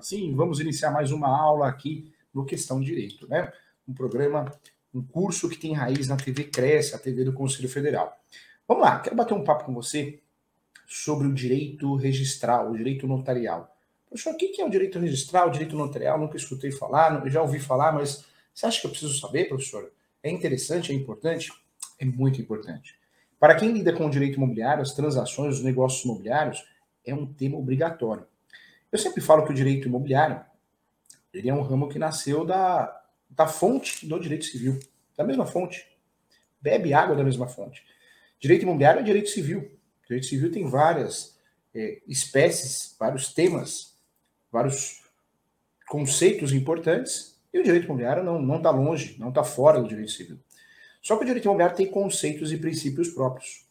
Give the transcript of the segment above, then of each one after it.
Assim, vamos iniciar mais uma aula aqui no Questão Direito, né? Um programa, um curso que tem raiz na TV Cresce, a TV do Conselho Federal. Vamos lá, quero bater um papo com você sobre o direito registral, o direito notarial. Professor, o que é o direito registral, o direito notarial? Nunca escutei falar, já ouvi falar, mas você acha que eu preciso saber, professor? É interessante, é importante? É muito importante. Para quem lida com o direito imobiliário, as transações, os negócios imobiliários, é um tema obrigatório. Eu sempre falo que o direito imobiliário ele é um ramo que nasceu da, da fonte do direito civil, da mesma fonte. Bebe água da mesma fonte. Direito imobiliário é direito civil. direito civil tem várias é, espécies, vários temas, vários conceitos importantes, e o direito imobiliário não está longe, não está fora do direito civil. Só que o direito imobiliário tem conceitos e princípios próprios.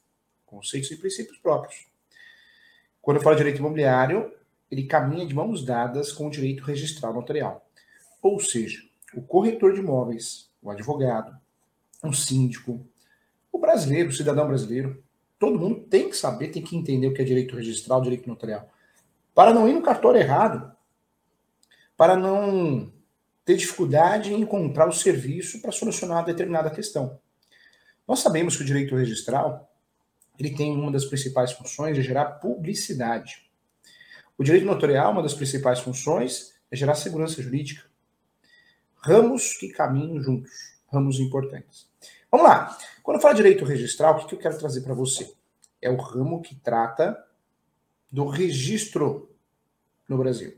Conceitos e princípios próprios. Quando eu falo de direito imobiliário, ele caminha de mãos dadas com o direito registral notarial. Ou seja, o corretor de imóveis, o advogado, o síndico, o brasileiro, o cidadão brasileiro, todo mundo tem que saber, tem que entender o que é direito registral, direito notarial. Para não ir no cartório errado, para não ter dificuldade em encontrar o serviço para solucionar determinada questão. Nós sabemos que o direito registral ele tem uma das principais funções de gerar publicidade. O direito notorial, uma das principais funções, é gerar segurança jurídica. Ramos que caminham juntos, ramos importantes. Vamos lá. Quando eu falo direito registral, o que eu quero trazer para você? É o ramo que trata do registro no Brasil.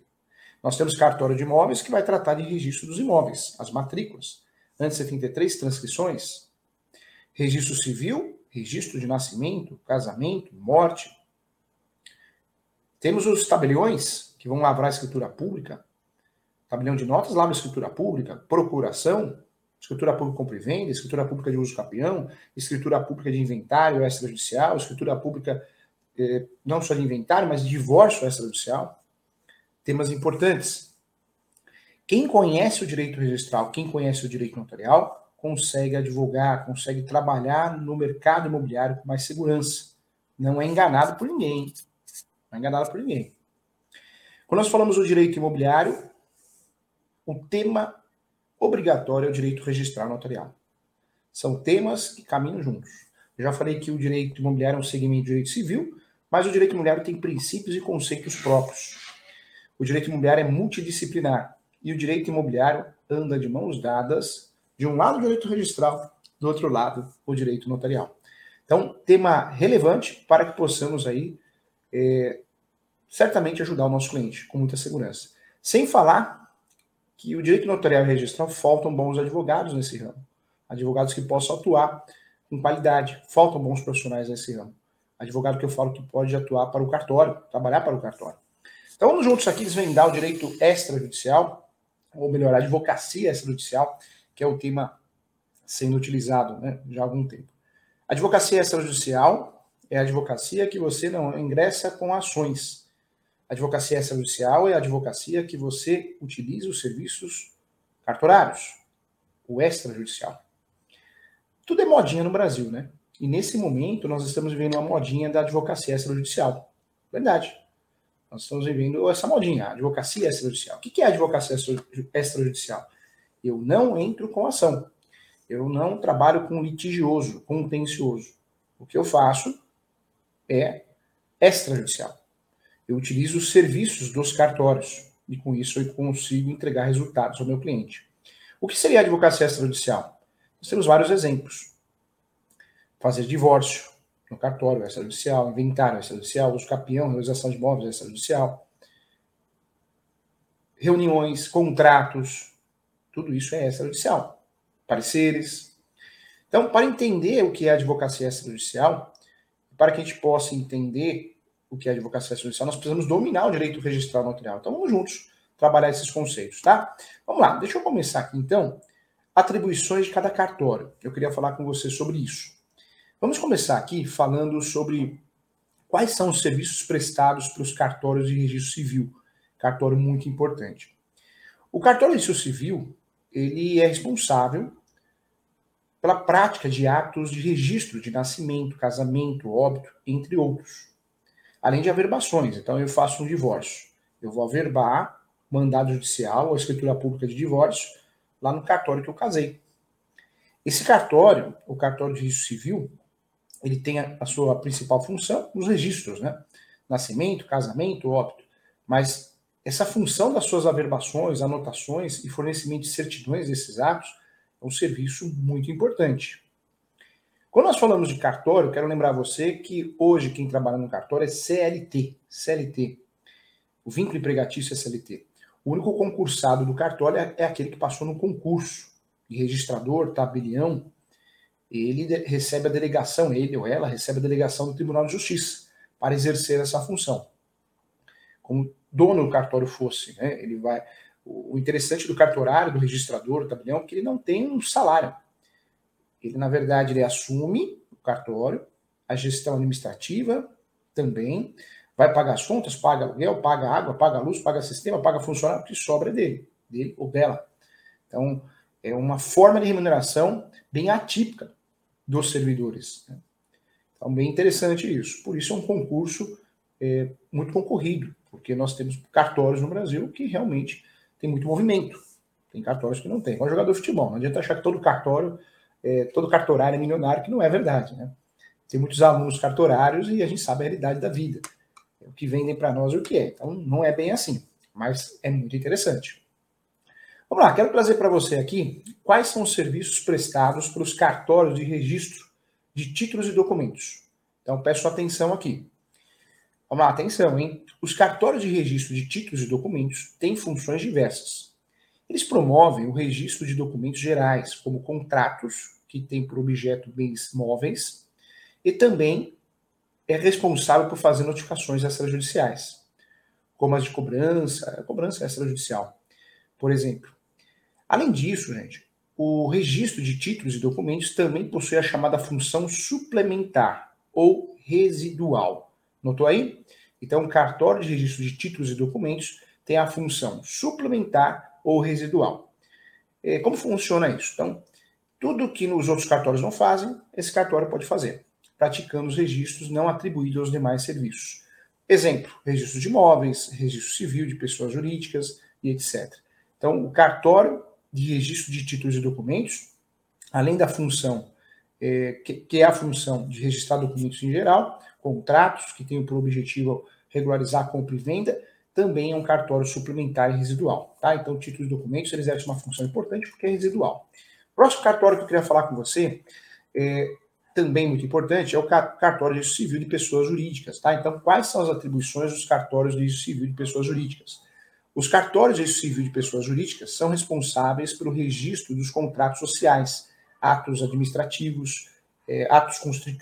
Nós temos cartório de imóveis que vai tratar de registro dos imóveis, as matrículas. Antes 73, transcrições. Registro civil, registro de nascimento, casamento, morte. Temos os tabeliões, que vão lavrar a escritura pública. Tabelião de notas lavra a escritura pública, procuração, escritura pública compra e venda, escritura pública de uso capião, escritura pública de inventário extrajudicial, escritura pública eh, não só de inventário, mas de divórcio extrajudicial. Temas importantes. Quem conhece o direito registral, quem conhece o direito notarial, consegue advogar, consegue trabalhar no mercado imobiliário com mais segurança. Não é enganado por ninguém. Não é enganado por ninguém. Quando nós falamos do direito imobiliário, o tema obrigatório é o direito registral notarial. São temas que caminham juntos. Eu já falei que o direito imobiliário é um segmento de direito civil, mas o direito imobiliário tem princípios e conceitos próprios. O direito imobiliário é multidisciplinar e o direito imobiliário anda de mãos dadas de um lado, o direito registral, do outro lado, o direito notarial. Então, tema relevante para que possamos aí é, certamente ajudar o nosso cliente com muita segurança. Sem falar que o direito notarial e registral faltam bons advogados nesse ramo. Advogados que possam atuar com qualidade. Faltam bons profissionais nesse ramo. Advogado que eu falo que pode atuar para o cartório, trabalhar para o cartório. Então vamos juntos aqui desvendar o direito extrajudicial, ou melhor, a advocacia extrajudicial, que é o tema sendo utilizado né, já há algum tempo. Advocacia extrajudicial é a advocacia que você não ingressa com ações. Advocacia extrajudicial é a advocacia que você utiliza os serviços cartorários, o extrajudicial. Tudo é modinha no Brasil, né? E nesse momento nós estamos vivendo uma modinha da advocacia extrajudicial. Verdade. Nós estamos vivendo essa modinha, a advocacia extrajudicial. O que é a advocacia extrajudicial? Eu não entro com ação. Eu não trabalho com litigioso, contencioso. O que eu faço é extrajudicial. Eu utilizo os serviços dos cartórios e com isso eu consigo entregar resultados ao meu cliente. O que seria a advocacia extrajudicial? Nós temos vários exemplos. Fazer divórcio no cartório extrajudicial, inventário extrajudicial, uso capião, realização de imóveis extrajudicial, reuniões, contratos, tudo isso é extrajudicial. Pareceres. Então, para entender o que é advocacia extrajudicial, para que a gente possa entender o que é advocacia extrajudicial, nós precisamos dominar o direito registral notarial. Então, vamos juntos trabalhar esses conceitos, tá? Vamos lá, deixa eu começar aqui, então, atribuições de cada cartório. Eu queria falar com você sobre isso. Vamos começar aqui falando sobre quais são os serviços prestados para os cartórios de registro civil. Cartório muito importante. O cartório de registro civil, ele é responsável pela prática de atos de registro de nascimento, casamento, óbito, entre outros. Além de averbações. Então, eu faço um divórcio. Eu vou averbar mandado judicial ou escritura pública de divórcio lá no cartório que eu casei. Esse cartório, o cartório de registro civil, ele tem a, sua principal função nos registros, né? Nascimento, casamento, óbito. Mas essa função das suas averbações, anotações e fornecimento de certidões desses atos é um serviço muito importante. Quando nós falamos de cartório, quero lembrar você que hoje quem trabalha no cartório é CLT. CLT. O vínculo empregatício é CLT. O único concursado do cartório é, é aquele que passou no concurso de registrador, tabelião. Ele recebe a delegação, ele ou ela recebe a delegação do Tribunal de Justiça para exercer essa função. Como dono do cartório fosse, né? Ele vai. O interessante do cartorário, do registrador, do tabelião, é que ele não tem um salário. Ele, na verdade, ele assume o cartório, a gestão administrativa também, vai pagar as contas, paga aluguel, paga água, paga luz, paga sistema, paga funcionário, que sobra dele, dele ou dela. Então, é uma forma de remuneração bem atípica dos servidores. Né? Então, bem interessante isso. Por isso é um concurso é, muito concorrido, porque nós temos cartórios no Brasil que realmente tem muito movimento. Tem cartórios que não tem. Igual jogador de futebol. Não adianta achar que todo cartório é, todo cartorário é milionário, que não é verdade. Né? Tem muitos alunos cartorários e a gente sabe a realidade da vida. O que vendem para nós é o que é. Então, não é bem assim, mas é muito interessante. Vamos lá, quero trazer para você aqui quais são os serviços prestados pelos cartórios de registro de títulos e documentos. Então, peço atenção aqui. Vamos lá, atenção, hein? Os cartórios de registro de títulos e documentos têm funções diversas. Eles promovem o registro de documentos gerais, como contratos, que têm por objeto bens móveis, e também é responsável por fazer notificações extrajudiciais, como as de cobrança, cobrança extrajudicial, por exemplo. Além disso, gente, o registro de títulos e documentos também possui a chamada função suplementar ou residual. Notou aí? Então, cartório de registro de títulos e documentos tem a função suplementar ou residual. É, como funciona isso? Então, tudo que nos outros cartórios não fazem, esse cartório pode fazer, praticando os registros não atribuídos aos demais serviços. Exemplo: registro de imóveis, registro civil de pessoas jurídicas e etc. Então, o cartório de registro de títulos e documentos, além da função, é, que é a função de registrar documentos em geral, contratos que têm por objetivo regularizar a compra e venda, também é um cartório suplementar e residual. Tá? Então, títulos e documentos eles exercem uma função importante porque é residual. Próximo cartório que eu queria falar com você, é, também muito importante, é o cartório de civil de pessoas jurídicas. Tá? Então, quais são as atribuições dos cartórios de civil de pessoas jurídicas? Os cartórios de civil de pessoas jurídicas são responsáveis pelo registro dos contratos sociais, atos administrativos, é, atos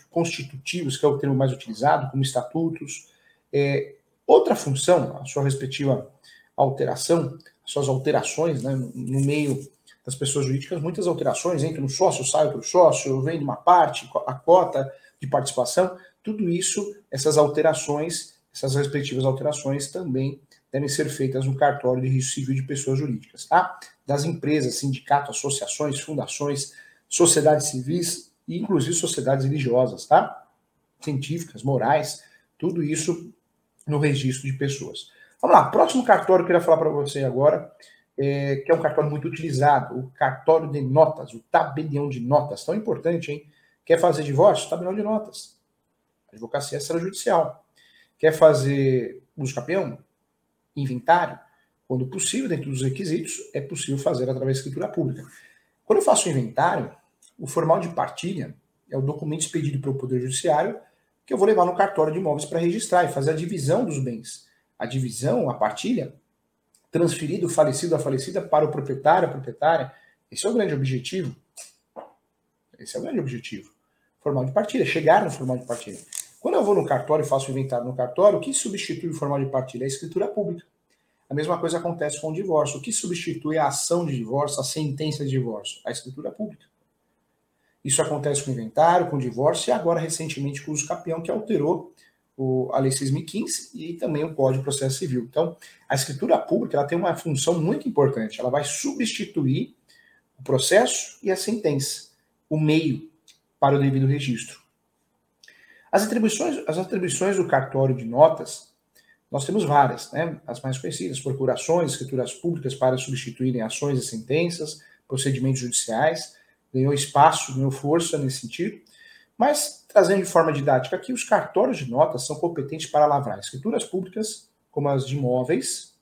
constitutivos, que é o termo mais utilizado, como estatutos, é, Outra função, a sua respectiva alteração, as suas alterações né, no meio das pessoas jurídicas, muitas alterações, entra no sócio, sai para o sócio, vem de uma parte, a cota de participação, tudo isso, essas alterações, essas respectivas alterações também devem ser feitas no cartório de registro civil de pessoas jurídicas, tá? Das empresas, sindicatos, associações, fundações, sociedades civis e inclusive sociedades religiosas, tá? Científicas, morais, tudo isso no registro de pessoas. Vamos lá, próximo cartório que eu queria falar para você agora, é, que é um cartório muito utilizado, o cartório de notas, o tabelião de notas, tão importante, hein? Quer fazer divórcio? Tabelião de notas. Advocacia extrajudicial. Quer fazer uso capião? Inventário? Quando possível, dentro dos requisitos, é possível fazer através da escritura pública. Quando eu faço inventário, o formal de partilha é o documento expedido pelo Poder Judiciário que eu vou levar no cartório de imóveis para registrar e fazer a divisão dos bens. A divisão, a partilha, transferir do falecido à falecida para o proprietário, a proprietária. Esse é o grande objetivo. Esse é o grande objetivo. Formal de partilha, chegar no formal de partilha. Quando eu vou no cartório e faço o inventário no cartório, o que substitui o formal de partilha? É a escritura pública. A mesma coisa acontece com o divórcio. O que substitui a ação de divórcio, a sentença de divórcio? A escritura pública. Isso acontece com o inventário, com o divórcio e agora recentemente com o uso capião, que alterou o, a Lei 6.015 e também o Código de Processo Civil. Então, a escritura pública ela tem uma função muito importante. Ela vai substituir o processo e a sentença, o meio para o devido registro. As atribuições, as atribuições do cartório de notas Nós temos várias, né? As mais conhecidas, procurações, escrituras públicas para substituírem ações e sentenças, procedimentos judiciais, ganhou espaço, ganhou força nesse sentido. Mas, trazendo de forma didática aqui, os cartórios de notas são competentes para lavrar escrituras públicas, como as de imóveis,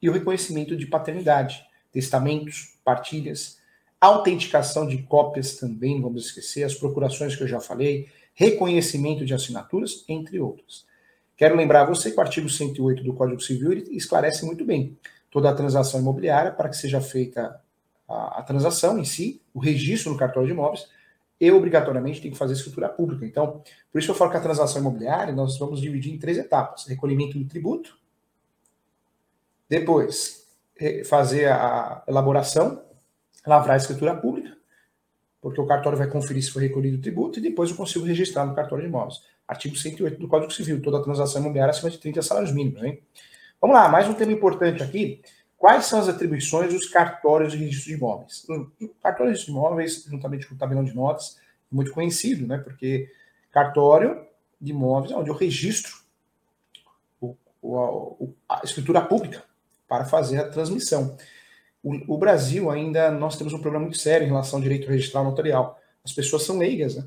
e o reconhecimento de paternidade, testamentos, partilhas, autenticação de cópias também, não vamos esquecer, as procurações que eu já falei, reconhecimento de assinaturas, entre outras. Quero lembrar você que o artigo 108 do Código Civil esclarece muito bem toda a transação imobiliária para que seja feita a, a transação em si, o registro no cartório de imóveis, e obrigatoriamente tem que fazer escritura pública. Então, por isso eu falo que a transação imobiliária nós vamos dividir em três etapas: recolhimento do tributo, depois fazer a elaboração, lavrar a escritura pública, porque o cartório vai conferir se foi recolhido o tributo, e depois eu consigo registrar no cartório de imóveis. Artigo 108 do Código Civil, toda transação imobiliária acima de 30 salários mínimos. Hein? Vamos lá, mais um tema importante aqui. Quais são as atribuições dos cartórios de registro de imóveis? O cartório de registro de imóveis, juntamente com o tabelão de notas, é muito conhecido, né? Porque cartório de imóveis é onde eu registro a escritura pública para fazer a transmissão. O, o, Brasil ainda, nós temos um problema muito sério em relação ao direito registral notarial. As pessoas são leigas, né?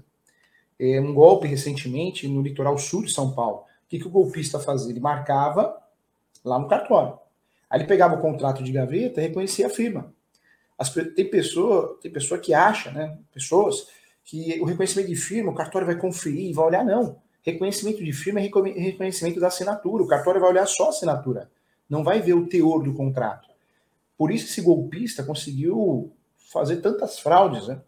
É um golpe recentemente no litoral sul de São Paulo. O que, que o golpista fazia? Ele marcava lá no cartório. Aí ele pegava o contrato de gaveta e reconhecia a firma. As, tem, pessoa, tem pessoa que acha, né? Pessoas que o reconhecimento de firma, o cartório vai conferir e vai olhar, não. Reconhecimento de firma é reconhecimento da assinatura. O cartório vai olhar só a assinatura. Não vai ver o teor do contrato. Por isso esse golpista conseguiu fazer tantas fraudes, né?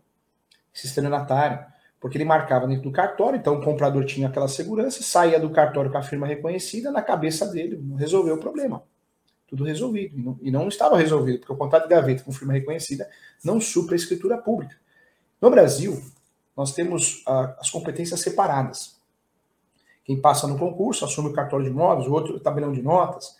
Esse estelionatário. Porque ele marcava dentro do cartório, então o comprador tinha aquela segurança, saía do cartório com a firma reconhecida, na cabeça dele, resolveu o problema tudo resolvido. E não, e não estava resolvido, porque o contrato de gaveta com firma reconhecida não supra a escritura pública. No Brasil, nós temos as competências separadas. Quem passa no concurso assume o cartório de imóveis, o outro o tabelão de notas.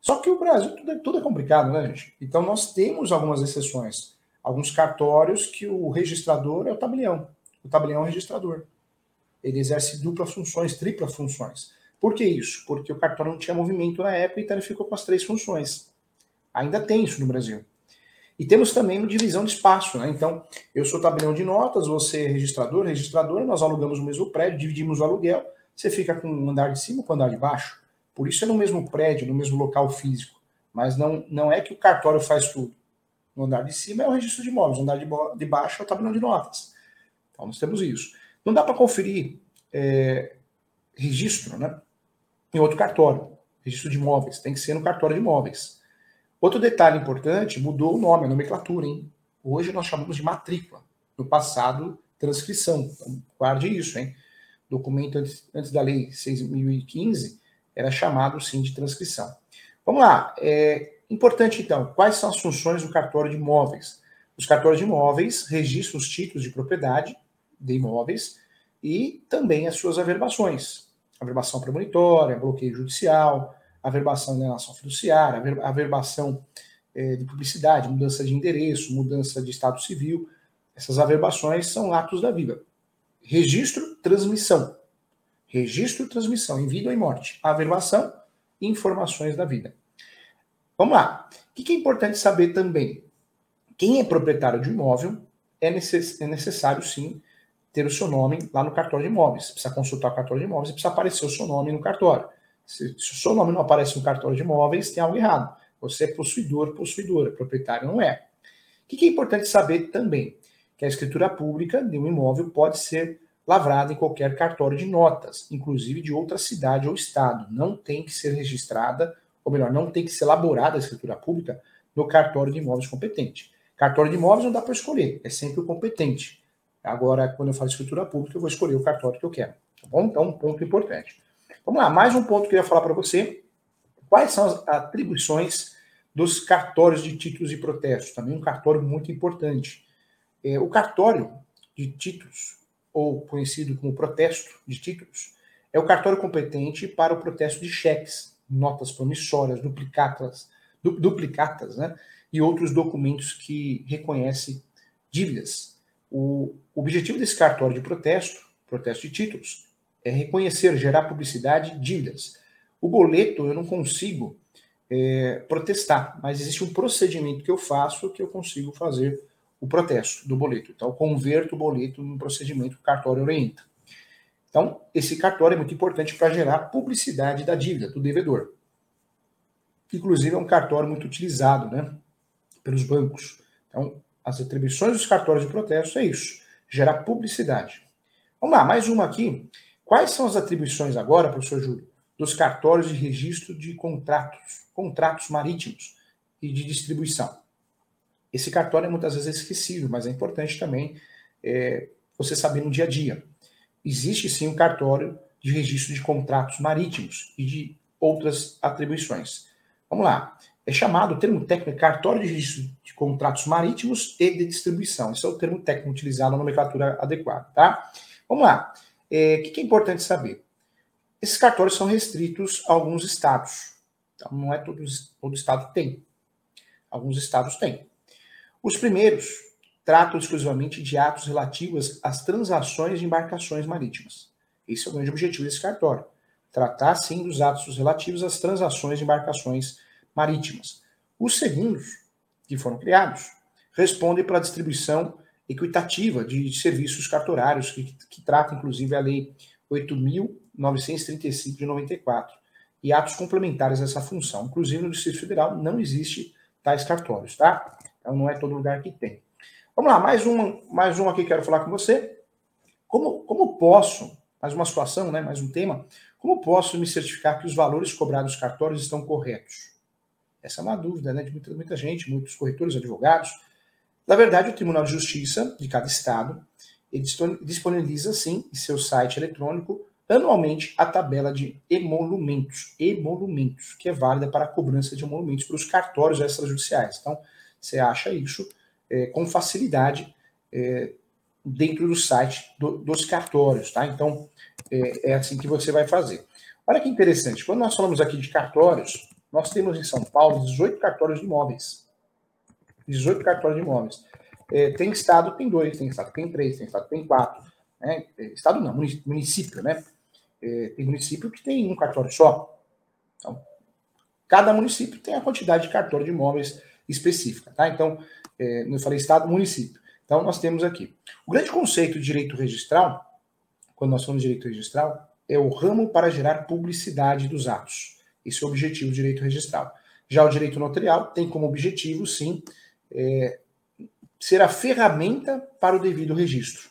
Só que o Brasil, tudo é, tudo é complicado, né, gente? Então, nós temos algumas exceções. Alguns cartórios que o registrador é o tabelião. O tabelião é o registrador. Ele exerce duplas funções, triplas funções. Por que isso? Porque o cartório não tinha movimento na época, então ele ficou com as três funções. Ainda tem isso no Brasil. E temos também uma divisão de espaço, né? Então, eu sou tabelião de notas, você é registrador, registradora, nós alugamos o mesmo prédio, dividimos o aluguel, você fica com o andar de cima com o andar de baixo. Por isso é no mesmo prédio, no mesmo local físico. Mas não, não é que o cartório faz tudo. No andar de cima é o registro de imóveis, no andar de, de baixo é o tabelião de notas. Então, nós temos isso. Não dá para conferir é, registro, né? Em outro cartório. Registro de imóveis, tem que ser no cartório de imóveis. Outro detalhe importante, mudou o nome, a nomenclatura, hein? Hoje nós chamamos de matrícula. No passado, transcrição. Então, guarde isso, hein? Documento antes, antes da lei 6.015 era chamado, sim, de transcrição. Vamos lá. É importante, então, quais são as funções do cartório de imóveis? Os cartórios de imóveis registram os títulos de propriedade de imóveis e também as suas averbações averbação premonitória, bloqueio judicial, averbação de alienação fiduciária, averbação é, de publicidade, mudança de endereço, mudança de estado civil. Essas averbações são atos da vida. Registro, transmissão. Registro, transmissão, em vida ou em morte. Averbação, informações da vida. Vamos lá. O que é importante saber também? Quem é proprietário de imóvel é, é necessário, sim, ter o seu nome lá no cartório de imóveis. Precisa consultar o cartório de imóveis e precisa aparecer o seu nome no cartório. Se, se, o seu nome não aparece no cartório de imóveis, tem algo errado. Você é possuidor, possuidora, proprietário não é. O que é importante saber também? Que a escritura pública de um imóvel pode ser lavrada em qualquer cartório de notas, inclusive de outra cidade ou estado. Não tem que ser registrada, ou melhor, não tem que ser elaborada a escritura pública no cartório de imóveis competente. Cartório de imóveis não dá para escolher, é sempre o competente. Agora, quando eu falo escritura pública, eu vou escolher o cartório que eu quero. Tá bom? Então, um ponto importante. Vamos lá, mais um ponto que eu ia falar para você. Quais são as atribuições dos cartórios de títulos e protestos? Também um cartório muito importante. É, o cartório de títulos, ou conhecido como protesto de títulos, é o cartório competente para o protesto de cheques, notas promissórias, duplicatas, duplicatas né, e outros documentos que reconhecem dívidas o objetivo desse cartório de protesto, protesto de títulos, é reconhecer, gerar publicidade dívidas. O boleto eu não consigo é, protestar, mas existe um procedimento que eu faço que eu consigo fazer o protesto do boleto. Então, eu converto o boleto num procedimento que o cartório orienta. Então, esse cartório é muito importante para gerar publicidade da dívida, do devedor. Inclusive, é um cartório muito utilizado né, pelos bancos. Então, as atribuições dos cartórios de protesto é isso, gerar publicidade. Vamos lá, mais uma aqui. Quais são as atribuições agora, professor Júlio, dos cartórios de registro de contratos, contratos marítimos e de distribuição? Esse cartório é muitas vezes esquecido, mas é importante também é, você saber no dia a dia. Existe sim um cartório de registro de contratos marítimos e de outras atribuições. Vamos lá. É chamado o termo técnico cartório de registro de contratos marítimos e de distribuição. Esse é o termo técnico utilizado na nomenclatura adequada, tá? Vamos lá. É, o que é importante saber? Esses cartórios são restritos a alguns estados. Então, não é todo, todo estado tem. Alguns estados têm. Os primeiros tratam exclusivamente de atos relativos às transações de embarcações marítimas. Esse é o grande objetivo desse cartório. Tratar, sim, dos atos relativos às transações de embarcações marítimas. Os segundos, que foram criados, respondem pela distribuição equitativa de serviços cartorários, que, que trata, inclusive, a Lei 8.935 de 94, e atos complementares dessa função. Inclusive, no Distrito Federal não existe tais cartórios, tá? Então, não é todo lugar que tem. Vamos lá, mais uma, mais uma aqui que quero falar com você. Como, como posso, mais uma situação, né, mais um tema, como posso me certificar que os valores cobrados cartórios estão corretos? Essa é uma dúvida né, de muita, muita gente, muitos corretores, advogados. Na verdade, o Tribunal de Justiça de cada estado ele disponibiliza, sim, em seu site eletrônico, anualmente a tabela de emolumentos, emolumentos, que é válida para a cobrança de emolumentos para os cartórios extrajudiciais. Então, você acha isso é, com facilidade é, dentro do site do, dos cartórios, tá? Então, é, é, assim que você vai fazer. Olha que interessante, quando nós falamos aqui de cartórios, nós temos em São Paulo 18 cartórios de imóveis. 18 cartórios de imóveis. É, tem estado que tem dois, tem estado que tem três, tem estado que tem quatro. Né? É, estado não, município, né? É, tem município que tem um cartório só. Então, cada município tem a quantidade de cartório de imóveis específica, tá? Então, é, eu falei estado, município. Então, nós temos aqui. O grande conceito de direito registral, quando nós falamos de direito registral, é o ramo para gerar publicidade dos atos. Esse é o objetivo do direito registral. Já o direito notarial tem como objetivo, sim, é, ser a ferramenta para o devido registro.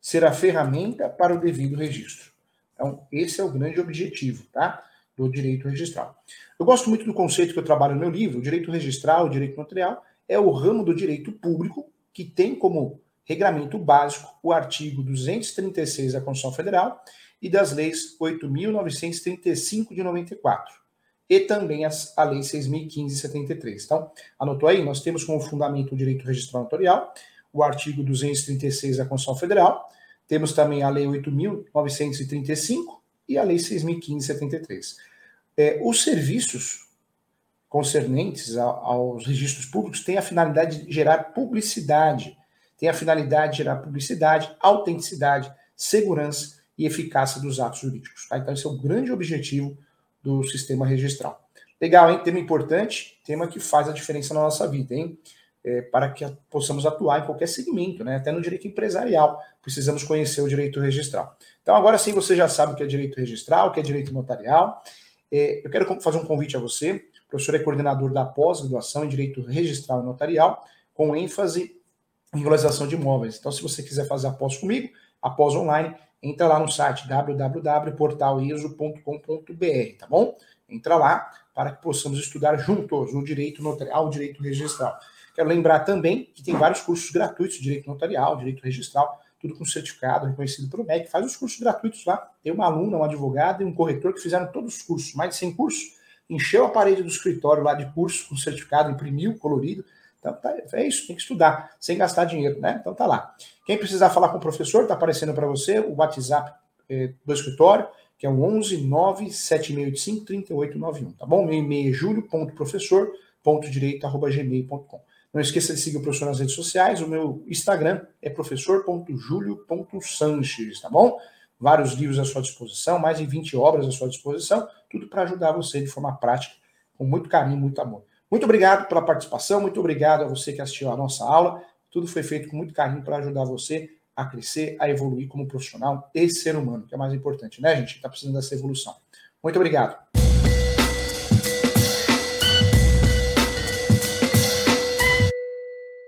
Ser a ferramenta para o devido registro. Então, esse é o grande objetivo, tá? Do direito registral. Eu gosto muito do conceito que eu trabalho no meu livro, o direito registral, o direito notarial, é o ramo do direito público que tem como regramento básico o artigo 236 da Constituição Federal e das leis 8.935 de 94 e também as, a lei 6.015 de 73. Então, anotou aí? Nós temos como fundamento o direito registral notarial, o artigo 236 da Constituição Federal, temos também a lei 8.935 e a lei 6.015 de 73. É, os serviços concernentes aos registros públicos têm a finalidade de gerar publicidade, tem a finalidade de gerar publicidade, autenticidade, segurança e eficácia dos atos jurídicos. Tá? Então, esse é o grande objetivo do sistema registral. Legal, hein? Tema importante, tema que faz a diferença na nossa vida, hein? É, para que possamos atuar em qualquer segmento, né? até no direito empresarial, precisamos conhecer o direito registral. Então, agora sim você já sabe o que é direito registral, o que é direito notarial. É, eu quero fazer um convite a você o professor é coordenador da pós-graduação em Direito Registral e Notarial, com ênfase em regularização de imóveis. Então, se você quiser fazer a pós comigo, a pós online, entra lá no site www.portaliso.com.br, tá bom? Entra lá para que possamos estudar juntos o direito notarial, o direito registral. Quero lembrar também que tem vários cursos gratuitos direito notarial, direito registral, tudo com certificado reconhecido pelo MEC. Faz os cursos gratuitos lá. Tem uma aluna, um advogado e um corretor que fizeram todos os cursos, mais de 100 cursos encheu a parede do escritório lá de curso com certificado, imprimiu, colorido. Então, tá, é isso, tem que estudar, sem gastar dinheiro, né? Então tá lá. Quem precisar falar com o professor, tá aparecendo para você o WhatsApp é, do escritório, que é o 11 97685 3891, tá bom? Meu e-mail é julio.professor.direito.gmail.com. Não esqueça de seguir o professor nas redes sociais, o meu Instagram é professor.julio.sanches, tá bom? vários livros à sua disposição, mais de 20 obras à sua disposição, tudo para ajudar você de forma prática, com muito carinho, muito amor. Muito obrigado pela participação, muito obrigado a você que assistiu a nossa aula. Tudo foi feito com muito carinho para ajudar você a crescer, a evoluir como profissional e ser humano, que é mais importante, né, gente? Está precisando dessa evolução. Muito obrigado.